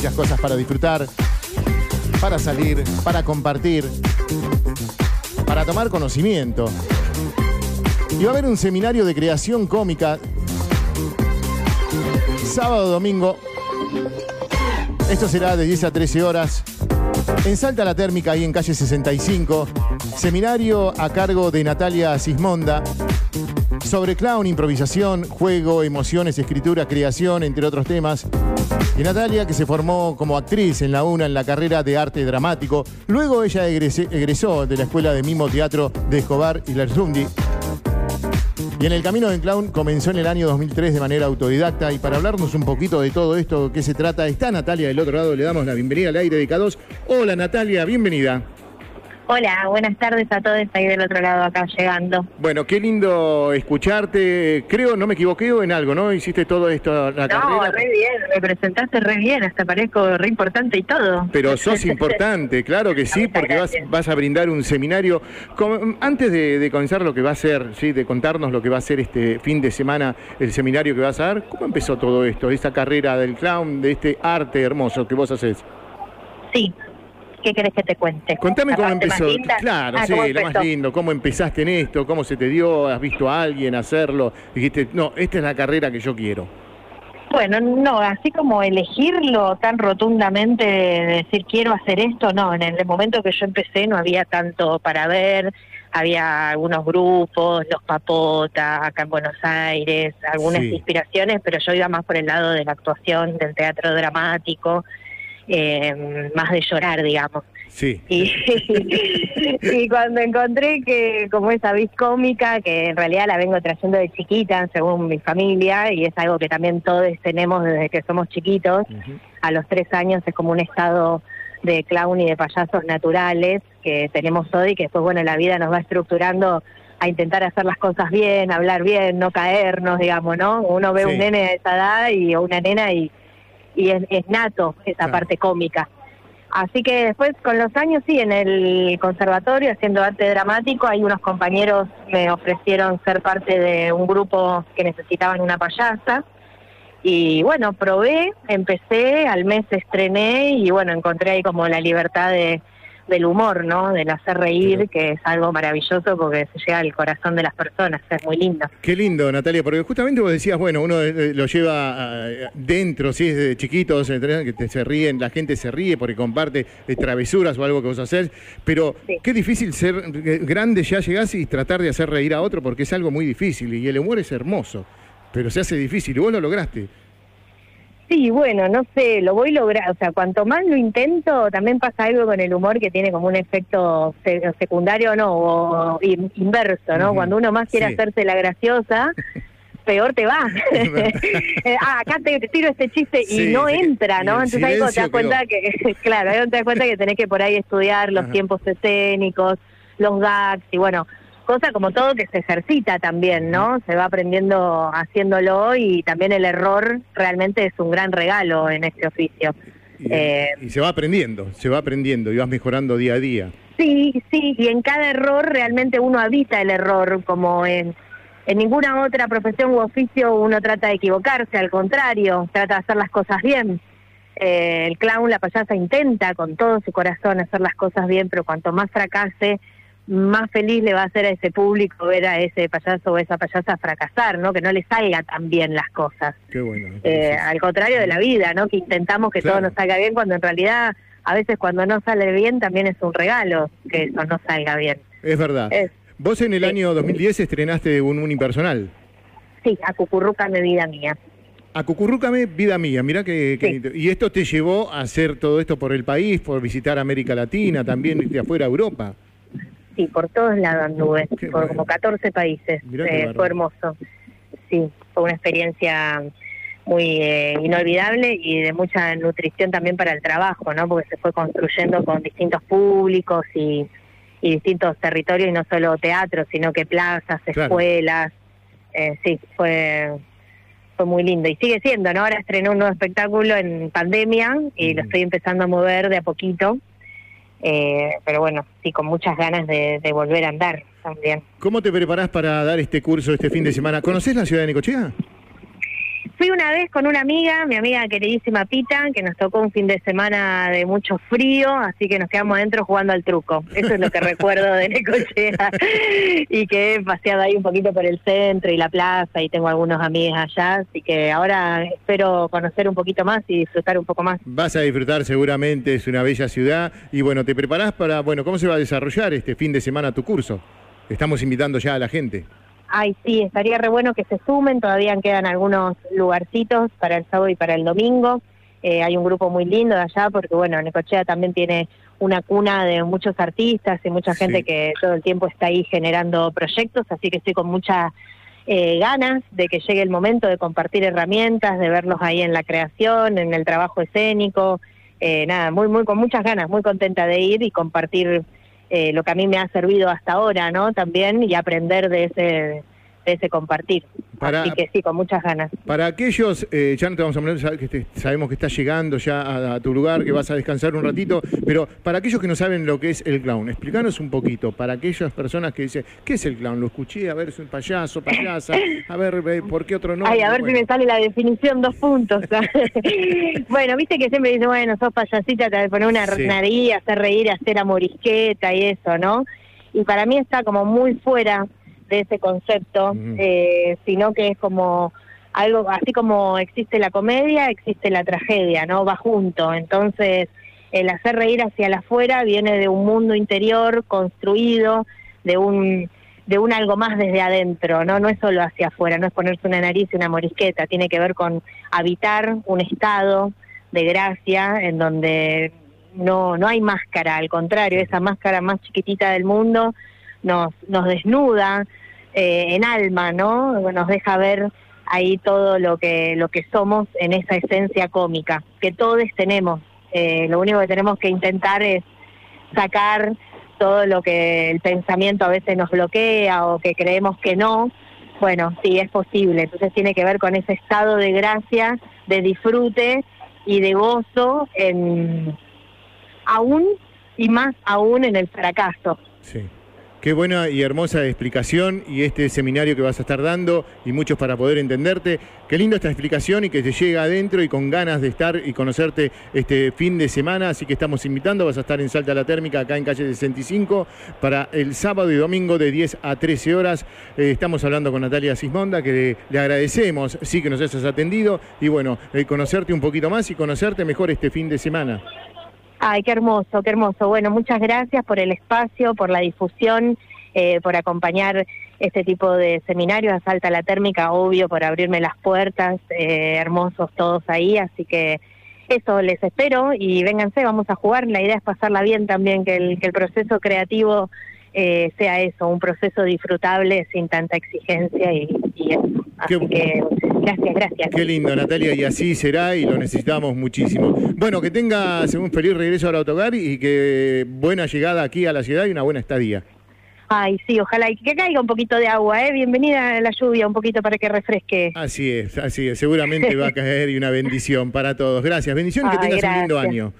muchas cosas para disfrutar, para salir, para compartir, para tomar conocimiento. Y va a haber un seminario de creación cómica sábado, domingo. Esto será de 10 a 13 horas. En Salta la Térmica, ahí en calle 65. Seminario a cargo de Natalia Sismonda sobre clown, improvisación, juego, emociones, escritura, creación, entre otros temas. Y Natalia, que se formó como actriz en la UNA en la carrera de arte dramático, luego ella egresó de la Escuela de Mimo Teatro de Escobar y Lerzundi. Y en el camino del clown comenzó en el año 2003 de manera autodidacta. Y para hablarnos un poquito de todo esto, qué se trata, está Natalia del otro lado. Le damos la bienvenida al aire de K2. Hola Natalia, bienvenida. Hola, buenas tardes a todos ahí del otro lado acá llegando. Bueno, qué lindo escucharte. Creo, no me equivoqué en algo, ¿no? Hiciste todo esto, la no, re bien, me presentaste re bien, hasta parezco re importante y todo. Pero sos importante, claro que sí, porque vas, vas, a brindar un seminario. antes de, comenzar lo que va a ser, ¿sí? de contarnos lo que va a ser este fin de semana, el seminario que vas a dar, ¿cómo empezó todo esto, esta carrera del clown, de este arte hermoso que vos haces? Sí, ¿Qué querés que te cuente? Contame cómo empezó. Claro, ah, sí, lo más lindo. ¿Cómo empezaste en esto? ¿Cómo se te dio? ¿Has visto a alguien hacerlo? Dijiste, no, esta es la carrera que yo quiero. Bueno, no, así como elegirlo tan rotundamente, decir quiero hacer esto, no, en el momento que yo empecé no había tanto para ver, había algunos grupos, los Papota, acá en Buenos Aires, algunas inspiraciones, pero yo iba más por el lado de la actuación, del teatro dramático, eh, más de llorar, digamos. Sí. Y, cuando encontré que como esa vis cómica, que en realidad la vengo trayendo de chiquita, según mi familia, y es algo que también todos tenemos desde que somos chiquitos, a los tres años es como un estado de clown y de payasos naturales que tenemos hoy, que después, bueno, la vida nos va estructurando a intentar hacer las cosas bien, hablar bien, no caernos, digamos, ¿no? Uno ve un nene de esa edad y o una nena y y es, nato esa parte cómica. Así que después, con los años, sí, en el conservatorio, haciendo arte dramático, hay unos compañeros me ofrecieron ser parte de un grupo que necesitaban una payasa. Y bueno, probé, empecé, al mes estrené y bueno, encontré ahí como la libertad de, del humor, ¿no? Del hacer reír, que es algo maravilloso porque se llega al corazón de las personas, es muy lindo. Qué lindo, Natalia, porque justamente vos decías, bueno, uno eh, lo lleva ah, dentro, si es de chiquitos, que se ríen, la gente se ríe porque comparte eh, travesuras o algo que vos haces, pero qué difícil ser eh, grande ya llegás y tratar de hacer reír a otro porque es algo muy difícil y el humor es hermoso, pero se hace difícil y vos lo lograste. Sí, bueno, no sé, lo voy a lograr, o sea, cuanto más lo intento, también pasa algo con el humor que tiene como un efecto secundario, no, o inverso, ¿no? Cuando uno más quiere hacerse la graciosa, peor te va. Eh, ah, acá te, tiro este chiste y no entra, ¿no? Entonces ahí te das cuenta que, claro, ahí te das cuenta que tenés que por ahí estudiar los tiempos escénicos, los gags y bueno, cosa como todo que se ejercita también, ¿no? Se va aprendiendo haciéndolo y también el error realmente es un gran regalo en este oficio. Y, eh, se va aprendiendo, se va aprendiendo y vas mejorando día a día. Sí, sí, y en cada error realmente uno habita el error, como en, en ninguna otra profesión u oficio uno trata de equivocarse, al contrario, trata de hacer las cosas bien. Eh, el clown, la payasa, intenta con todo su corazón hacer las cosas bien, pero cuanto más fracase, más feliz le va a hacer a ese público ver a ese payaso o esa payasa fracasar, ¿no? Que no le salga tan bien las cosas. Qué bueno. Eh, al contrario de la vida, ¿no? Que intentamos que todo nos salga bien cuando en realidad a veces cuando no sale bien también es un regalo que eso no salga bien. Es verdad. Vos en el año 2010 estrenaste un unipersonal. Sí, a Cucurrúcame Vida Mía. A Cucurrúcame Vida Mía, mira que, Y esto te llevó a hacer todo esto por el país, por visitar América Latina, también de afuera a Europa sí, por todos lados anduve, por como 14 países. Eh, fue hermoso. Sí, fue una experiencia muy eh, inolvidable y de mucha nutrición también para el trabajo, ¿no? Porque se fue construyendo con distintos públicos y, distintos territorios y no solo teatro, sino que plazas, escuelas. Eh, sí, fue fue muy lindo y sigue siendo, ¿no? Ahora estrené un nuevo espectáculo en pandemia y lo estoy empezando a mover de a poquito eh, pero bueno, sí, con muchas ganas de, volver a andar también. ¿Cómo te preparás para dar este curso este fin de semana? ¿Conoces la ciudad de Nicochea? Fui una vez con una amiga, mi amiga queridísima Pita, que nos tocó un fin de semana de mucho frío, así que nos quedamos adentro jugando al truco. Eso es lo que recuerdo de Necochea. y que he paseado ahí un poquito por el centro y la plaza y tengo algunos amigos allá, así que ahora espero conocer un poquito más y disfrutar un poco más. Vas a disfrutar seguramente, es una bella ciudad y bueno, te preparás para, bueno, ¿cómo se va a desarrollar este fin de semana tu curso? Estamos invitando ya a la gente. Ay, sí, estaría re bueno que se sumen, todavía quedan algunos lugarcitos para el sábado y para el domingo. Eh, hay un grupo muy lindo de allá porque, bueno, Necochea también tiene una cuna de muchos artistas y mucha gente que todo el tiempo está ahí generando proyectos, así que estoy con muchas eh, ganas de que llegue el momento de compartir herramientas, de verlos ahí en la creación, en el trabajo escénico, eh, nada, muy, muy con muchas ganas, muy contenta de ir y compartir eh, lo que a mí me ha servido hasta ahora, ¿no? También y aprender de ese, de ese compartir. Así que sí, con muchas ganas. Para aquellos, ya no te vamos a poner, que sabemos que estás llegando ya a, tu lugar, que vas a descansar un ratito, pero para aquellos que no saben lo que es el clown, explícanos un poquito, para aquellas personas que dicen, ¿qué es el clown? Lo escuché, a ver, es un payaso, payasa, a ver, ¿por qué otro no? Ay, a ver si me sale la definición, dos puntos. bueno, viste que siempre dicen, bueno, sos payasita, te poner una sí. hacer reír, hacer amorisqueta y eso, ¿no? Y para mí está como muy fuera de ese concepto, eh, sino que es como algo, así como existe la comedia, existe la tragedia, ¿no? Va junto. Entonces, el hacer reír hacia la afuera viene de un mundo interior construido, de un de un algo más desde adentro, ¿no? No es solo hacia afuera, no es ponerse una nariz y una morisqueta, tiene que ver con habitar un estado de gracia en donde no, no hay máscara, al contrario, esa máscara más chiquitita del mundo nos, nos desnuda eh, en alma, ¿no? Nos deja ver ahí todo lo que, lo que somos en esa esencia cómica, que todos tenemos. Eh, lo único que tenemos que intentar es sacar todo lo que el pensamiento a veces nos bloquea o que creemos que no. Bueno, sí, es posible. Entonces tiene que ver con ese estado de gracia, de disfrute y de gozo en aún y más aún en el fracaso. Sí. Qué buena y hermosa explicación y este seminario que vas a estar dando y muchos para poder entenderte. Qué linda esta explicación y que te llega adentro y con ganas de estar y conocerte este fin de semana. Así que estamos invitando, vas a estar en Salta la Térmica, acá en calle 65, para el sábado y domingo de 10 a 13 horas. Eh, estamos hablando con Natalia Sismonda, que le, agradecemos, sí que nos hayas atendido y bueno, eh, conocerte un poquito más y conocerte mejor este fin de semana. Ay, qué hermoso, qué hermoso. Bueno, muchas gracias por el espacio, por la difusión, eh, por acompañar este tipo de seminarios. A Salta la Térmica, obvio, por abrirme las puertas. Eh, hermosos todos ahí, así que eso, les espero y vénganse, vamos a jugar. La idea es pasarla bien también, que el, que el proceso creativo eh, sea eso, un proceso disfrutable sin tanta exigencia y, eso. Así que gracias, gracias. Qué lindo, Natalia, y así será y lo necesitamos muchísimo. Bueno, que tengas un feliz regreso al autogar y que buena llegada aquí a la ciudad y una buena estadía. Ay, sí, ojalá y que caiga un poquito de agua, ¿eh? Bienvenida a la lluvia un poquito para que refresque. Así es, así es. Seguramente va a caer y una bendición para todos. Gracias, bendición y que tengas un lindo año.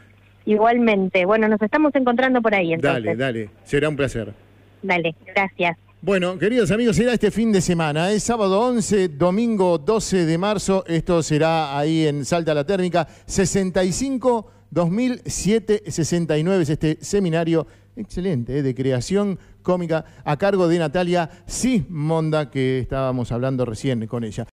Igualmente. Bueno, nos estamos encontrando por ahí entonces. Dale, dale. Será un placer. Dale, gracias. Bueno, queridos amigos, será este fin de semana, es sábado 11, domingo 12 de marzo, esto será ahí en Salta la Térmica, 65 2007 69 es este seminario excelente ¿eh? de creación cómica a cargo de Natalia Sismonda, que estábamos hablando recién con ella.